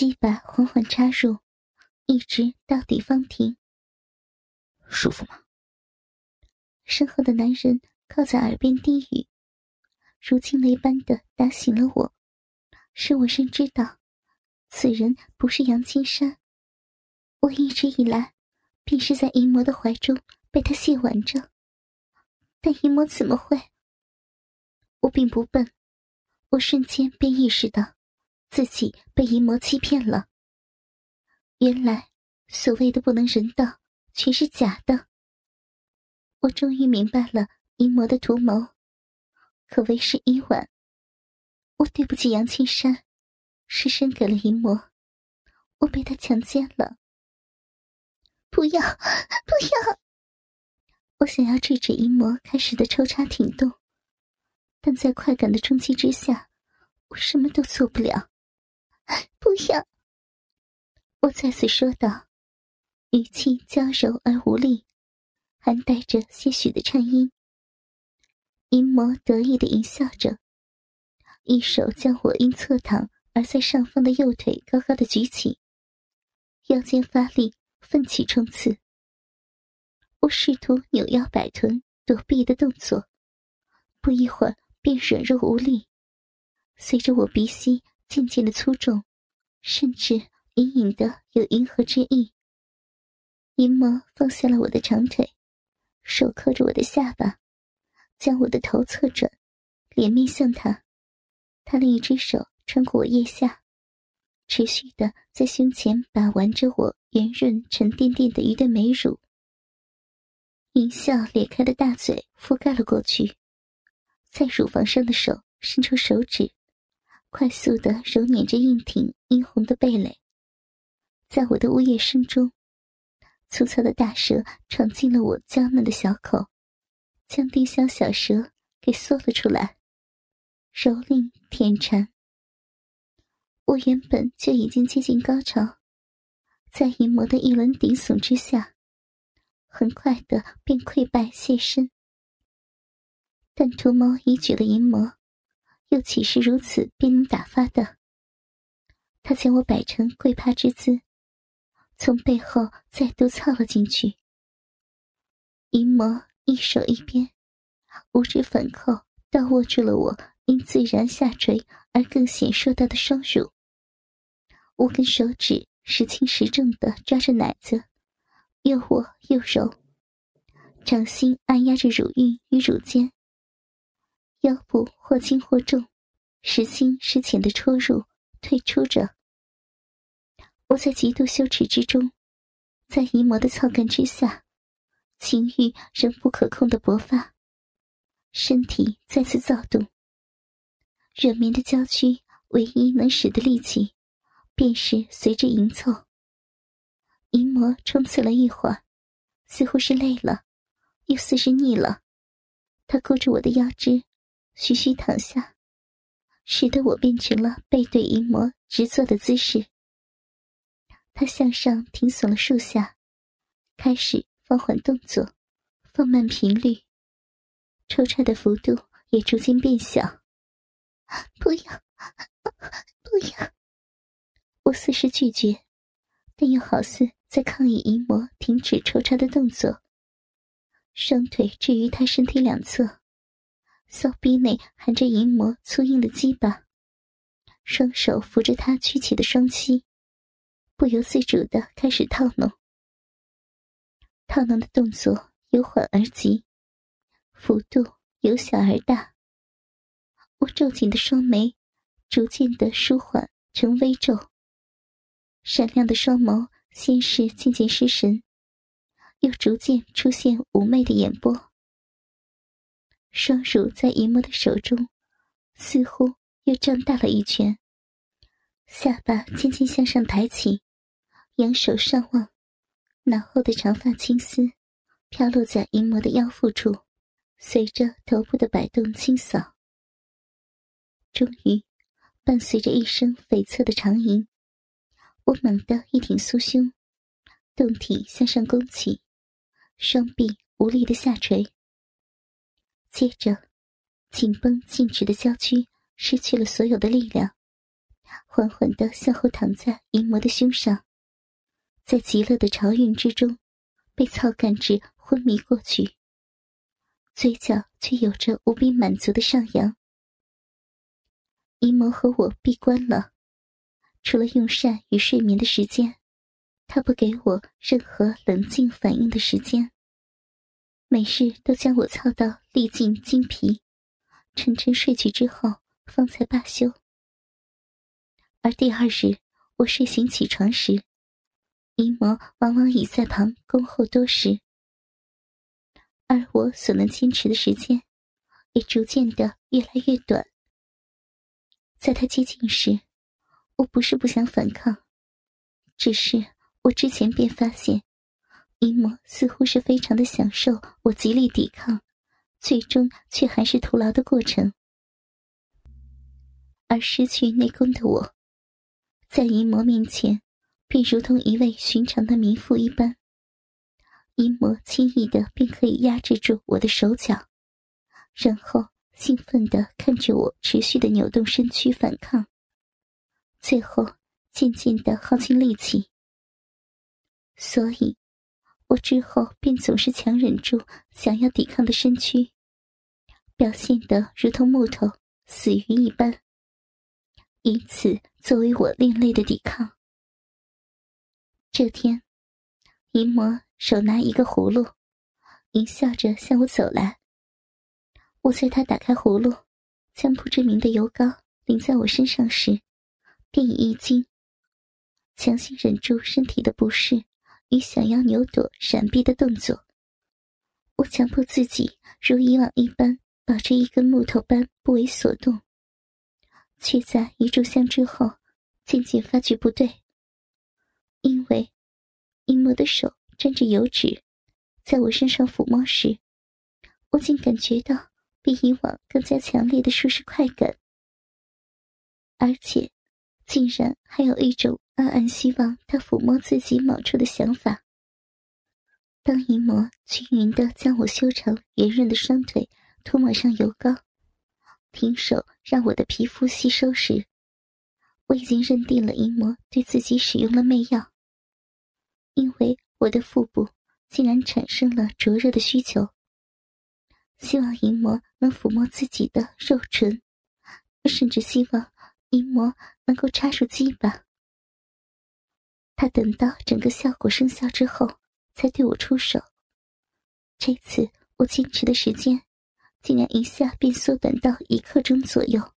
鸡巴缓缓插入，一直到底方停。舒服吗？身后的男人靠在耳边低语，如惊雷般的打醒了我，使我深知道，此人不是杨青山。我一直以来，便是在淫魔的怀中被他亵玩着，但淫魔怎么会？我并不笨，我瞬间便意识到，自己被淫魔欺骗了。原来所谓的不能人道，全是假的。我终于明白了淫魔的图谋，可谓是一晚。我对不起杨青山，失身给了淫魔，我被他强奸了。不要，不要！我想要制止淫魔开始的抽插挺动。但在快感的冲击之下，我什么都做不了。不要！我再次说道，语气娇柔而无力，还带着些许的颤音。淫魔得意的淫笑着，一手将我因侧躺而在上方的右腿高高的举起，腰间发力，奋起冲刺。我试图扭腰摆臀躲避的动作，不一会儿。便软弱无力，随着我鼻息渐渐的粗重，甚至隐隐的有银河之意。银魔放下了我的长腿，手扣着我的下巴，将我的头侧转，脸面向他。他另一只手穿过我腋下，持续的在胸前把玩着我圆润沉甸甸的一对美乳。淫笑咧开的大嘴覆盖了过去。在乳房上的手伸出手指，快速的揉捻着硬挺殷红的蓓蕾。在我的呜咽声中，粗糙的大舌闯进了我娇嫩的小口，将丁香小舌给缩了出来，蹂躏舔馋。我原本就已经接近高潮，在淫魔的一轮顶耸之下，很快的便溃败谢身。但图谋已久的淫魔，又岂是如此便能打发的？他将我摆成跪趴之姿，从背后再度操了进去。淫魔一手一边，五指反扣，倒握住了我因自然下垂而更显硕大的双乳。五根手指时轻时重的抓着奶子，又握又揉，掌心按压着乳晕与乳尖。腰部或轻或重，时轻时浅的戳入、退出着。我在极度羞耻之中，在淫魔的操干之下，情欲仍不可控的勃发，身体再次躁动。软绵的娇躯，唯一能使的力气，便是随着淫凑。淫魔冲刺了一会儿，似乎是累了，又似是腻了，他勾着我的腰肢。徐徐躺下，使得我变成了背对淫魔直坐的姿势。他向上挺耸了数下，开始放缓动作，放慢频率，抽插的幅度也逐渐变小。不要，不要！我似是拒绝，但又好似在抗议淫魔停止抽插的动作。双腿置于他身体两侧。骚逼内含着淫魔粗硬的鸡巴，双手扶着他曲起的双膝，不由自主的开始套弄。套弄的动作由缓而急，幅度由小而大。我皱紧的双眉逐渐的舒缓成微皱，闪亮的双眸先是渐渐失神，又逐渐出现妩媚的眼波。双乳在淫魔的手中，似乎又胀大了一圈。下巴渐渐向上抬起，仰首上望，脑后的长发青丝飘落在淫魔的腰腹处，随着头部的摆动清扫。终于，伴随着一声悱恻的长吟，我猛地一挺酥胸，胴体向上弓起，双臂无力的下垂。接着，紧绷静止的娇躯失去了所有的力量，缓缓的向后躺在淫魔的胸上，在极乐的潮韵之中，被操干至昏迷过去，嘴角却有着无比满足的上扬。淫魔和我闭关了，除了用膳与睡眠的时间，他不给我任何冷静反应的时间。每日都将我操到力尽精疲，沉沉睡去之后，方才罢休。而第二日我睡醒起床时，淫魔往往已在旁恭候多时，而我所能坚持的时间，也逐渐的越来越短。在他接近时，我不是不想反抗，只是我之前便发现。淫魔似乎是非常的享受我极力抵抗，最终却还是徒劳的过程。而失去内功的我，在淫魔面前，便如同一位寻常的民妇一般。淫魔轻易的便可以压制住我的手脚，然后兴奋的看着我持续的扭动身躯反抗，最后渐渐的耗尽力气。所以。我之后便总是强忍住想要抵抗的身躯，表现得如同木头死鱼一般，以此作为我另类的抵抗。这天，淫魔手拿一个葫芦，淫笑着向我走来。我在他打开葫芦，将不知名的油膏淋在我身上时，便已一惊，强行忍住身体的不适。与想要扭躲、闪避的动作，我强迫自己如以往一般保持一根木头般不为所动，却在一炷香之后渐渐发觉不对。因为阴魔的手沾着油脂，在我身上抚摸时，我竟感觉到比以往更加强烈的舒适快感，而且竟然还有一种。暗暗希望他抚摸自己某处的想法。当淫魔均匀的将我修长圆润的双腿涂抹上油膏，停手让我的皮肤吸收时，我已经认定了淫魔对自己使用了媚药。因为我的腹部竟然产生了灼热的需求，希望淫魔能抚摸自己的肉唇，甚至希望淫魔能够插入鸡巴。他等到整个效果生效之后，才对我出手。这次我坚持的时间，竟然一下便缩短到一刻钟左右，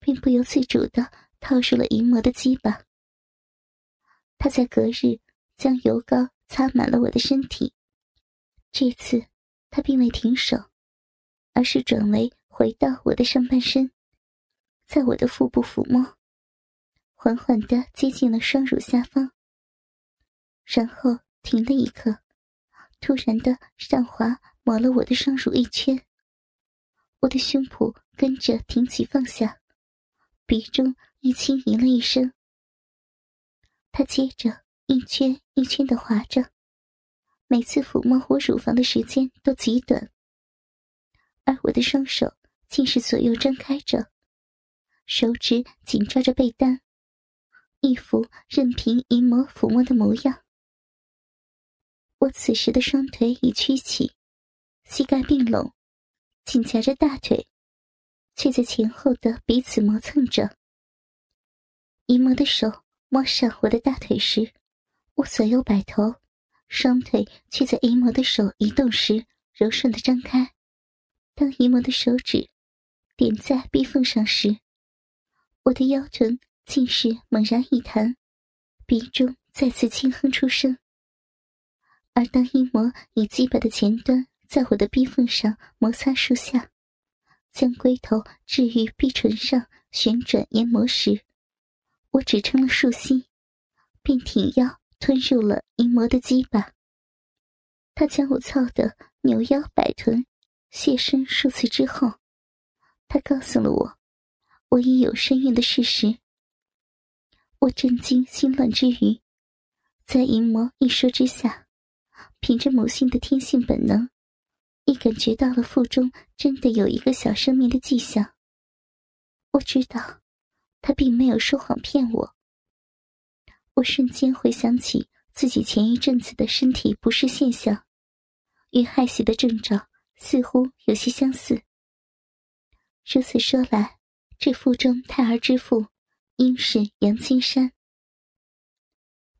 并不由自主的套入了淫魔的鸡巴。他在隔日将油膏擦满了我的身体，这次他并未停手，而是转为回到我的上半身，在我的腹部抚摸，缓缓的接近了双乳下方。然后停了一刻，突然的上滑抹了我的双乳一圈，我的胸脯跟着挺起放下，鼻中一轻吟了一声。他接着一圈一圈的滑着，每次抚摸我乳房的时间都极短，而我的双手竟是左右张开着，手指紧抓着被单，一副任凭淫魔抚摸的模样。我此时的双腿已屈起，膝盖并拢，紧夹着大腿，却在前后的彼此磨蹭着。淫魔的手摸上我的大腿时，我左右摆头，双腿却在淫魔的手移动时柔顺的张开。当淫魔的手指点在壁缝上时，我的腰臀竟是猛然一弹，鼻中再次轻哼出声。而当阴魔以鸡巴的前端在我的逼缝上摩擦数下，将龟头置于逼唇上旋转研磨时，我只撑了数息，便挺腰吞入了阴魔的鸡巴。他将我操得扭腰摆臀，谢身数次之后，他告诉了我，我已有身孕的事实。我震惊心乱之余，在淫魔一说之下。凭着母性的天性本能，亦感觉到了腹中真的有一个小生命的迹象。我知道，他并没有说谎骗我。我瞬间回想起自己前一阵子的身体不适现象，与害喜的征兆似乎有些相似。如此说来，这腹中胎儿之父应是杨青山。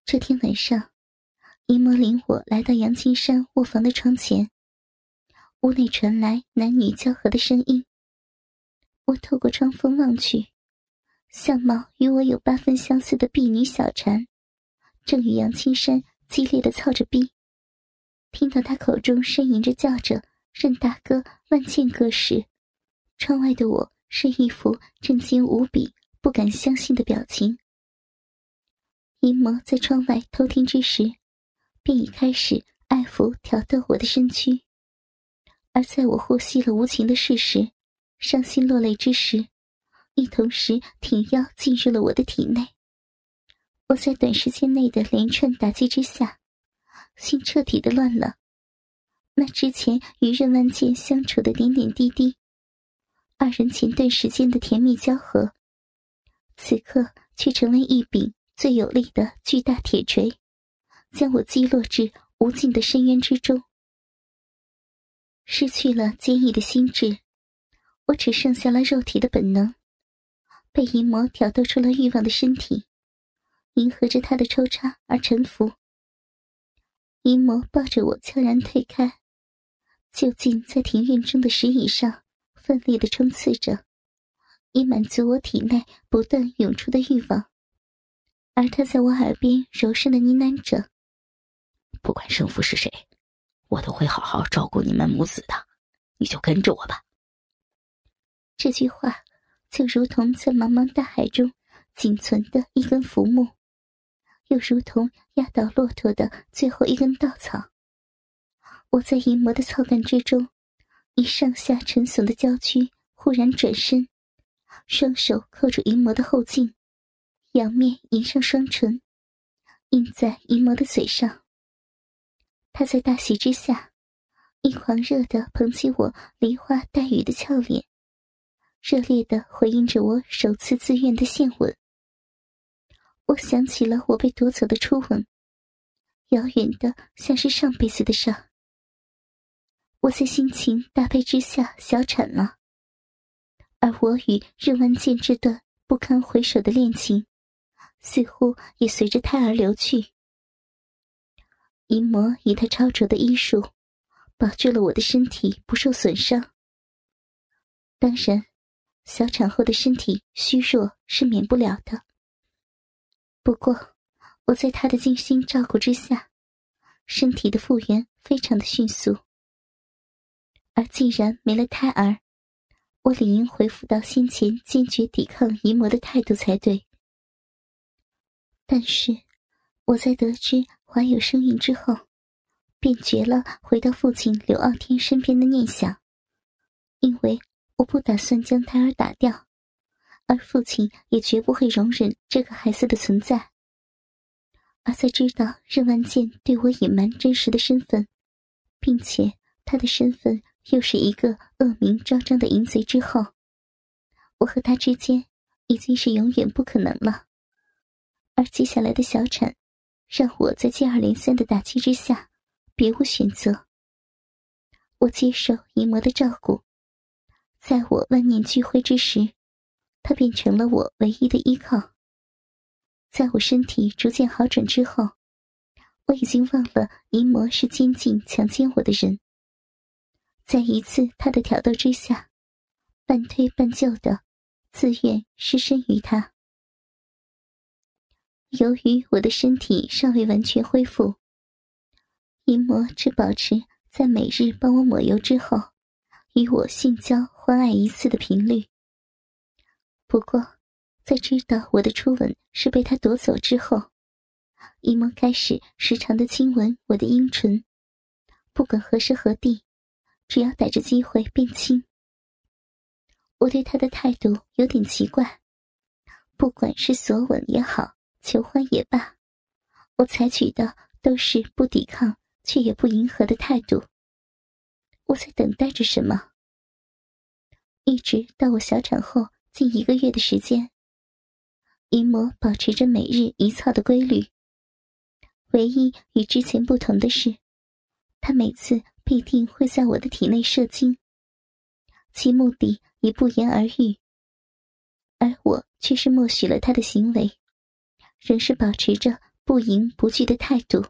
这天晚上，姨魔领我来到杨青山卧房的窗前，屋内传来男女交合的声音。我透过窗缝望去，相貌与我有八分相似的婢女小婵，正与杨青山激烈的操着逼。听到他口中呻吟着叫着“任大哥，万剑哥”时，窗外的我是一副震惊无比、不敢相信的表情。淫魔在窗外偷听之时，便已开始爱抚挑逗我的身躯；而在我获悉了无情的事实，伤心落泪之时，亦同时挺腰进入了我的体内。我在短时间内的连串打击之下，心彻底的乱了。那之前与任万剑相处的点点滴滴，二人前段时间的甜蜜交合，此刻却成为一柄。最有力的巨大铁锤，将我击落至无尽的深渊之中。失去了坚毅的心智，我只剩下了肉体的本能，被淫魔挑逗出了欲望的身体，迎合着他的抽插而臣服。淫魔抱着我悄然退开，就近在庭院中的石椅上奋力的冲刺着，以满足我体内不断涌出的欲望。而他在我耳边柔声的呢喃着：“不管胜负是谁，我都会好好照顾你们母子的，你就跟着我吧。”这句话就如同在茫茫大海中仅存的一根浮木，又如同压倒骆驼的最后一根稻草。我在淫魔的操干之中，以上下沉耸的娇躯，忽然转身，双手扣住淫魔的后颈。仰面迎上双唇，印在淫魔的嘴上。他在大喜之下，一狂热的捧起我梨花带雨的俏脸，热烈的回应着我首次自愿的献吻。我想起了我被夺走的初吻，遥远的像是上辈子的伤。我在心情搭配之下小产了，而我与任万剑这段不堪回首的恋情。似乎也随着胎儿流去。淫魔以他超卓的医术，保住了我的身体不受损伤。当然，小产后的身体虚弱是免不了的。不过，我在他的精心照顾之下，身体的复原非常的迅速。而既然没了胎儿，我理应恢复到先前坚决抵抗淫魔的态度才对。但是，我在得知怀有身孕之后，便绝了回到父亲刘傲天身边的念想，因为我不打算将胎儿打掉，而父亲也绝不会容忍这个孩子的存在。而在知道任万剑对我隐瞒真实的身份，并且他的身份又是一个恶名昭彰的淫贼之后，我和他之间已经是永远不可能了。而接下来的小产，让我在接二连三的打击之下，别无选择。我接受淫魔的照顾，在我万念俱灰之时，他变成了我唯一的依靠。在我身体逐渐好转之后，我已经忘了淫魔是监禁强奸我的人。在一次他的挑逗之下，半推半就的，自愿失身于他。由于我的身体尚未完全恢复，淫魔只保持在每日帮我抹油之后，与我性交欢爱一次的频率。不过，在知道我的初吻是被他夺走之后，淫魔开始时常的亲吻我的阴唇，不管何时何地，只要逮着机会便亲。我对他的态度有点奇怪，不管是索吻也好。求欢也罢，我采取的都是不抵抗却也不迎合的态度。我在等待着什么？一直到我小产后近一个月的时间，淫魔保持着每日一操的规律，唯一与之前不同的是，他每次必定会在我的体内射精，其目的已不言而喻。而我却是默许了他的行为，仍是保持着不迎不拒的态度。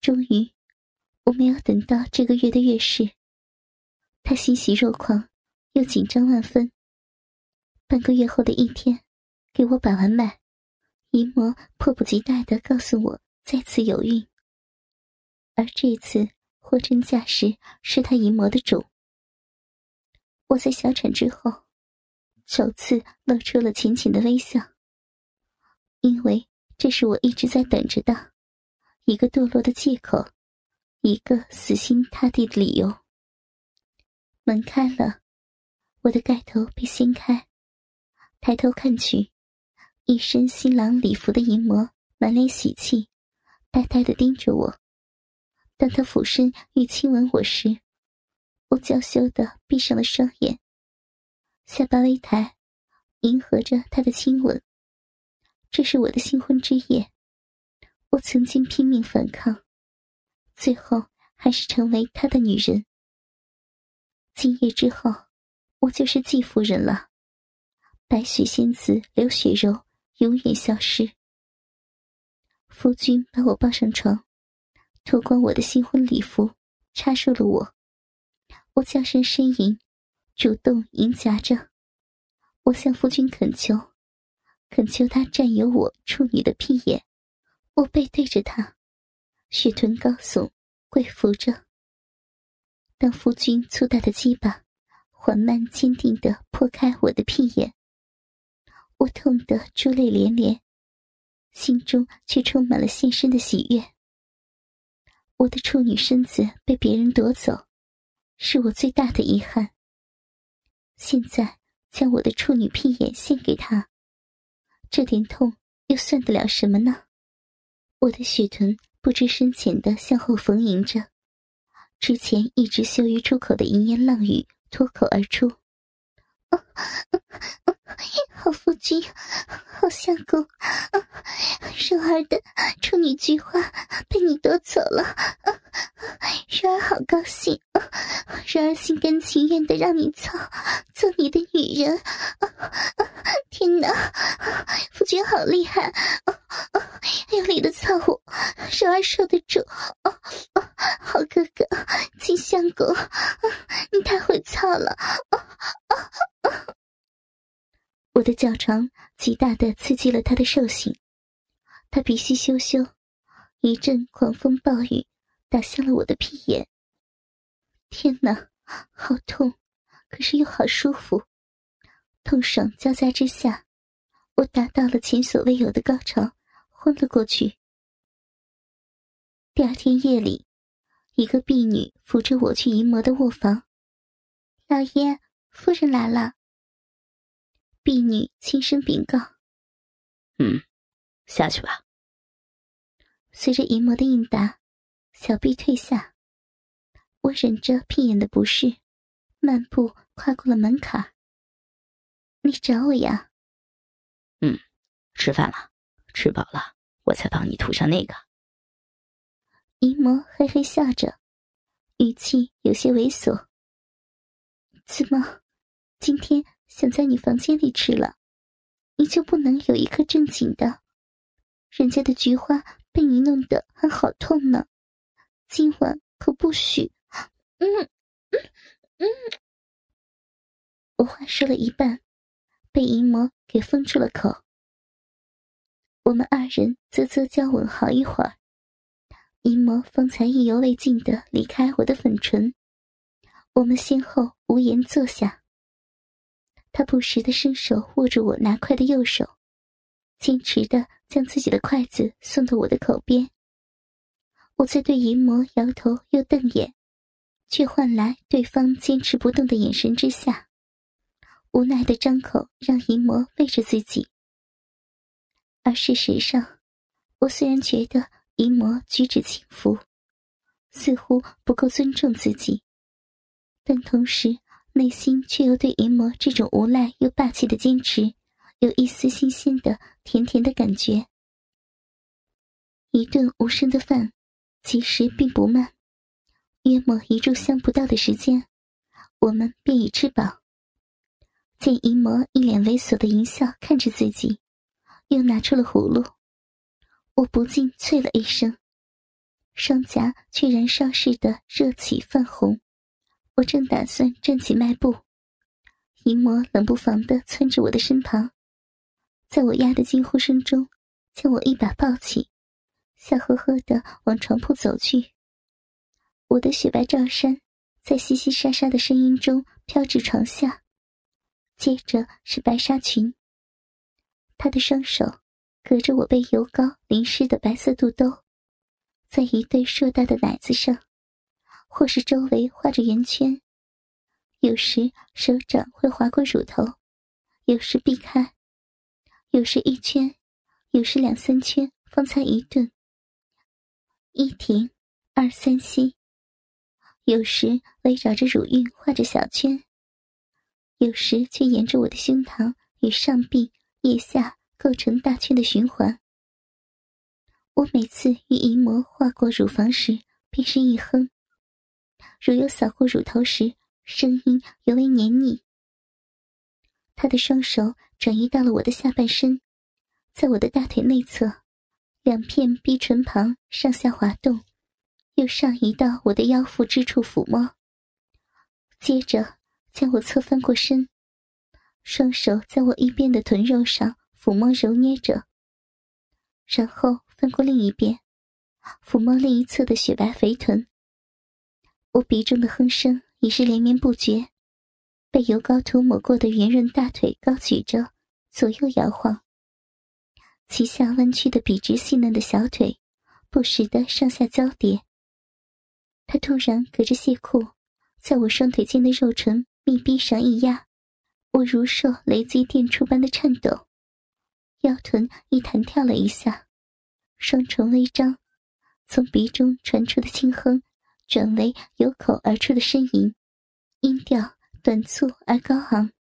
终于，我没有等到这个月的月事，他欣喜若狂，又紧张万分。半个月后的一天，给我把完脉，姨魔迫不及待的告诉我再次有孕，而这次货真价实是他淫魔的种。我在小产之后。首次露出了浅浅的微笑，因为这是我一直在等着的，一个堕落的借口，一个死心塌地的理由。门开了，我的盖头被掀开，抬头看去，一身新郎礼服的淫魔满脸喜气，呆呆的盯着我。当他俯身欲亲吻我时，我娇羞的闭上了双眼。下巴微抬，迎合着他的亲吻。这是我的新婚之夜，我曾经拼命反抗，最后还是成为他的女人。今夜之后，我就是季夫人了。白雪仙子刘雪柔永远消失。夫君把我抱上床，脱光我的新婚礼服，插入了我。我叫声呻吟。主动迎夹着，我向夫君恳求，恳求他占有我处女的屁眼。我背对着他，雪臀高耸，跪伏着。当夫君粗大的鸡巴缓慢坚定地破开我的屁眼，我痛得珠泪连连，心中却充满了献身的喜悦。我的处女身子被别人夺走，是我最大的遗憾。现在将我的处女屁眼献给他，这点痛又算得了什么呢？我的血臀不知深浅的向后逢迎着，之前一直羞于出口的淫言浪语脱口而出。好夫君，好相公，柔儿的处女菊花被你夺走了，柔儿好高兴，柔儿心甘情愿的让你操，做你的女人。天哪，夫君好厉害，用力的操我，柔儿受得住。好哥哥，金相公，你太会操了。我的脚床极大的刺激了他的兽性，他鼻息羞羞，一阵狂风暴雨打向了我的屁眼。天哪，好痛，可是又好舒服，痛爽交加之下，我达到了前所未有的高潮，昏了过去。第二天夜里，一个婢女扶着我去淫魔的卧房。老爷，夫人来了。婢女轻声禀告：“嗯，下去吧。”随着淫魔的应答，小臂退下。我忍着屁眼的不适，漫步跨过了门槛。你找我呀？嗯，吃饭了，吃饱了，我才帮你涂上那个。淫魔嘿嘿笑着，语气有些猥琐。怎么，今天？想在你房间里吃了，你就不能有一颗正经的？人家的菊花被你弄得还好痛呢，今晚可不许！嗯嗯嗯。我话说了一半，被淫魔给封住了口。我们二人啧啧交吻好一会儿，淫魔方才意犹未尽的离开我的粉唇，我们先后无言坐下。他不时的伸手握住我拿筷的右手，坚持的将自己的筷子送到我的口边。我在对淫魔摇头又瞪眼，却换来对方坚持不动的眼神之下，无奈的张口让淫魔喂着自己。而事实上，我虽然觉得淫魔举止轻浮，似乎不够尊重自己，但同时。内心却又对淫魔这种无赖又霸气的坚持有一丝新鲜的甜甜的感觉。一顿无声的饭，其实并不慢，约莫一炷香不到的时间，我们便已吃饱。见姨嬷一脸猥琐的淫笑看着自己，又拿出了葫芦，我不禁啐了一声，双颊却燃烧似的热气泛红。我正打算站起迈步，姨嬷冷不防的窜至我的身旁，在我压的惊呼声中，将我一把抱起。笑呵呵的往床铺走去，我的雪白罩衫在淅淅沙沙的声音中飘至床下，接着是白纱裙。他的双手隔着我被油膏淋湿的白色肚兜，在一对硕大的奶子上，或是周围画着圆圈，有时手掌会划过乳头，有时避开，有时一圈，有时两三圈，方才一顿。一停，二三吸，有时围绕着乳晕画着小圈，有时却沿着我的胸膛与上臂、腋下构成大圈的循环。我每次与淫魔划过乳房时，便是一哼；如有扫过乳头时，声音尤为黏腻。他的双手转移到了我的下半身，在我的大腿内侧。两片逼唇旁上下滑动，又上移到我的腰腹之处抚摸，接着将我侧翻过身，双手在我一边的臀肉上抚摸揉捏着，然后翻过另一边，抚摸另一侧的雪白肥臀。我鼻中的哼声已是连绵不绝，被油膏涂抹过的圆润大腿高举着，左右摇晃。其下弯曲的笔直细嫩的小腿，不时的上下交叠。他突然隔着亵裤，在我双腿间的肉唇密闭上一压，我如受雷击电触般的颤抖，腰臀一弹跳了一下，双唇微张，从鼻中传出的轻哼，转为由口而出的呻吟，音调短促而高昂。